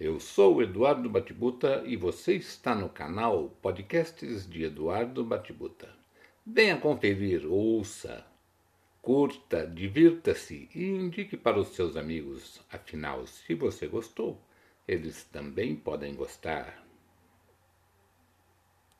Eu sou Eduardo Batibuta e você está no canal Podcasts de Eduardo Batibuta. Venha conferir, ouça, curta, divirta-se e indique para os seus amigos. Afinal, se você gostou, eles também podem gostar.